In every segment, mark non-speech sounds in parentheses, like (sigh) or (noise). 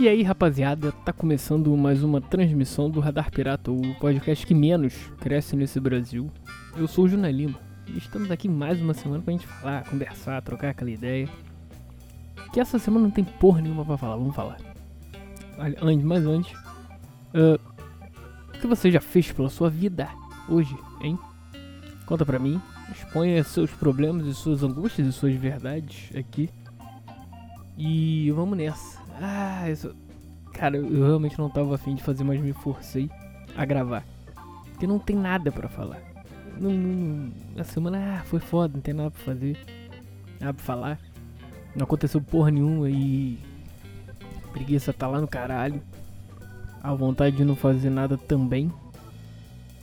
E aí, rapaziada, tá começando mais uma transmissão do Radar Pirata, o podcast que menos cresce nesse Brasil. Eu sou o Juna Lima e estamos aqui mais uma semana pra gente falar, conversar, trocar aquela ideia. Que essa semana não tem porra nenhuma pra falar, vamos falar. Antes, mas antes, uh, o que você já fez pela sua vida hoje, hein? Conta pra mim, exponha seus problemas e suas angústias e suas verdades aqui. E vamos nessa. Ah, isso. Cara, eu realmente não tava afim de fazer, mas me forcei a gravar. Porque não tem nada para falar. Não, não, a semana ah, foi foda, não tem nada pra fazer. Nada pra falar. Não aconteceu porra nenhuma e. Preguiça tá lá no caralho. A vontade de não fazer nada também.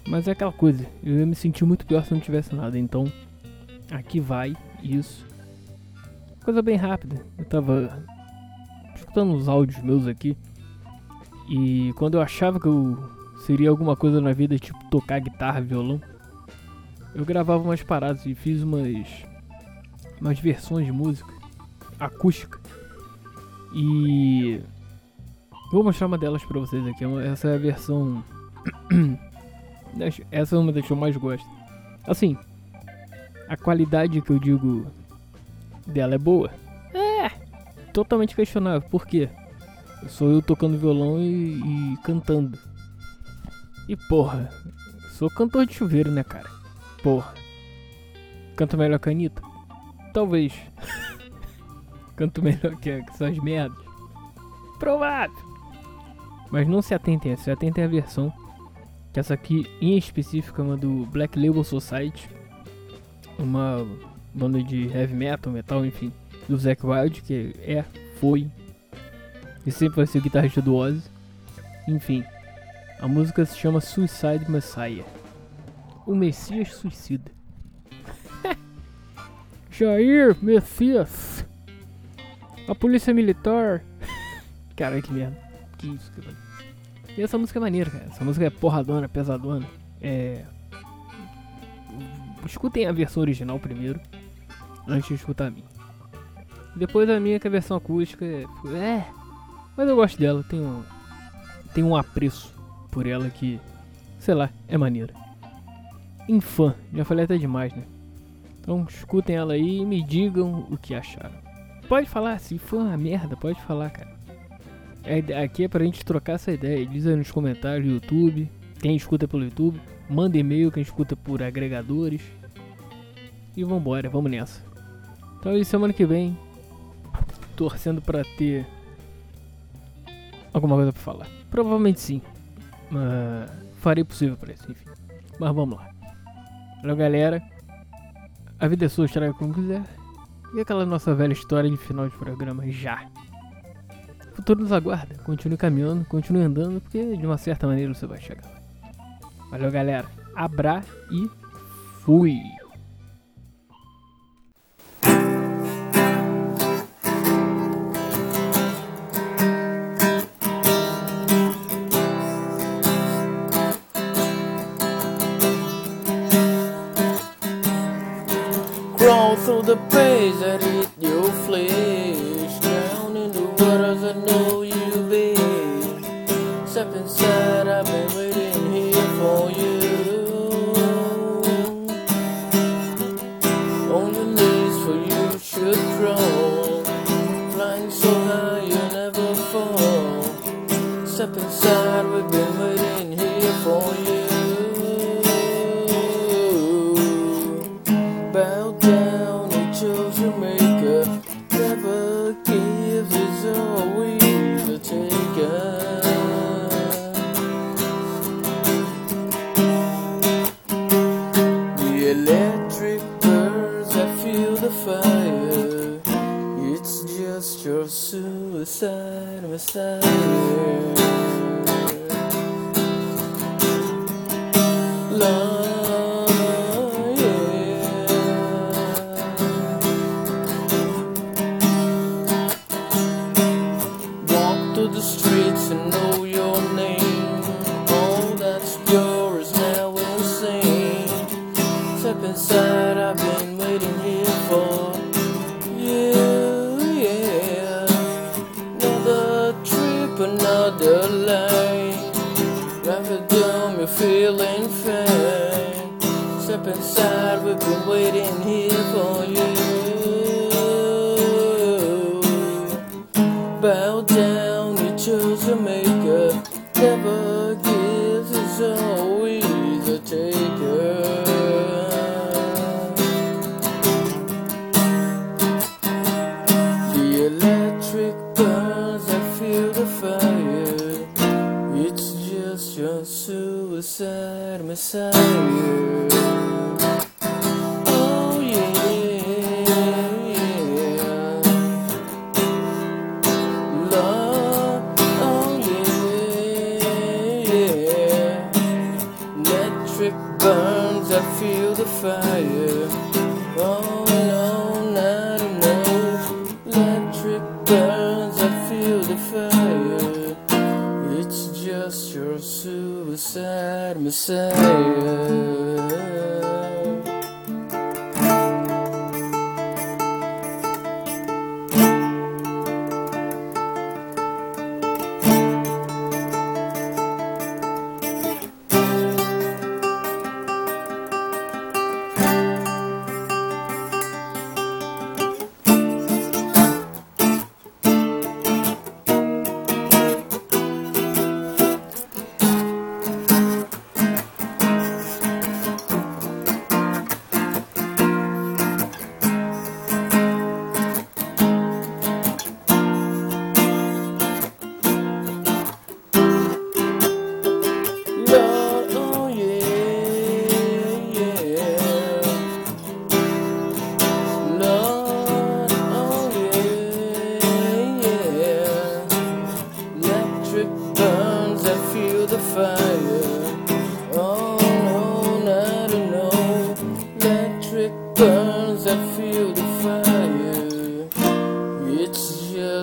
Mas é aquela coisa, eu ia me sentir muito pior se não tivesse nada. Então, aqui vai isso. Coisa bem rápida. Eu tava escutando os áudios meus aqui. E quando eu achava que eu seria alguma coisa na vida, tipo tocar guitarra, violão, eu gravava umas paradas e fiz umas umas versões de música acústica. E vou mostrar uma delas pra vocês aqui. Essa é a versão essa é uma das que eu mais gosto. Assim, a qualidade que eu digo dela é boa totalmente questionável. Por quê? Sou eu tocando violão e, e cantando. E porra, sou cantor de chuveiro, né, cara? Porra. Canto melhor que a Anitta? Talvez. (laughs) Canto melhor que, essas merdas? Provável. Mas não se atentem se atentem à versão. Que essa aqui em específico é uma do Black Label Society. Uma banda de heavy metal, metal, enfim do Zack Wild, que é, foi e sempre vai ser o guitarrista do Ozzy. Enfim, a música se chama Suicide Messiah. O Messias Suicida. (laughs) Jair Messias. A polícia militar. (laughs) Cara, que merda. Que isso, cara. E essa música é maneira, cara. Essa música é porradona, pesadona. É. Escutem a versão original primeiro. Antes de escutar a minha. Depois a minha que é a versão acústica é, é. Mas eu gosto dela, tenho. Tenho um apreço por ela que. Sei lá, é maneira. Infã, já falei até demais, né? Então escutem ela aí e me digam o que acharam. Pode falar, se for uma merda, pode falar, cara. É, aqui é pra gente trocar essa ideia. Diz aí nos comentários do YouTube. Quem escuta pelo YouTube, manda e-mail, quem escuta por agregadores. E vambora, vamos nessa. Então, semana que vem torcendo para ter alguma coisa para falar. Provavelmente sim. Mas farei possível para isso, enfim. Mas vamos lá. Valeu, galera. A vida é sua, estraga como quiser. E aquela nossa velha história de final de programa já. O futuro nos aguarda. Continue caminhando, continue andando, porque de uma certa maneira você vai chegar. Valeu, galera. Abra e fui. The praise that eat your flesh. Down in the waters I know you've been. Step inside, I've been waiting here for you. On your knees, for you should crawl. Flying so high, you'll never fall. Step inside, we've been waiting here for you. electric birds, I feel the fire. It's just your suicide, Messiah. Love, yeah. Walk through the streets and know your name. up another lane. Never doom, you're feeling faint. Step inside, we've been waiting here for you. Bow down, you chose your maker. Never gives, it's always a taker. The electric burns. Suicide messiah. Oh yeah. Love, oh yeah. Electric burns, I feel the fire. Oh no, not enough. Electric burns, I feel the fire. Suicide messiah.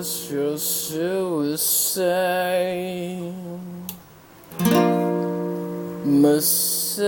It's just your suicide. Messiah.